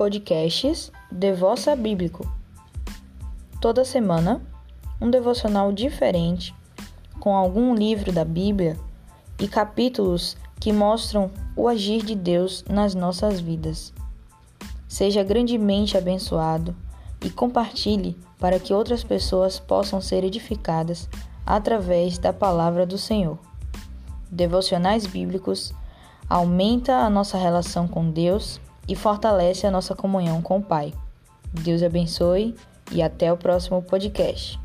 podcasts Devoça Bíblico. Toda semana, um devocional diferente, com algum livro da Bíblia e capítulos que mostram o agir de Deus nas nossas vidas. Seja grandemente abençoado e compartilhe para que outras pessoas possam ser edificadas através da palavra do Senhor. Devocionais bíblicos aumenta a nossa relação com Deus e fortalece a nossa comunhão com o Pai. Deus abençoe e até o próximo podcast.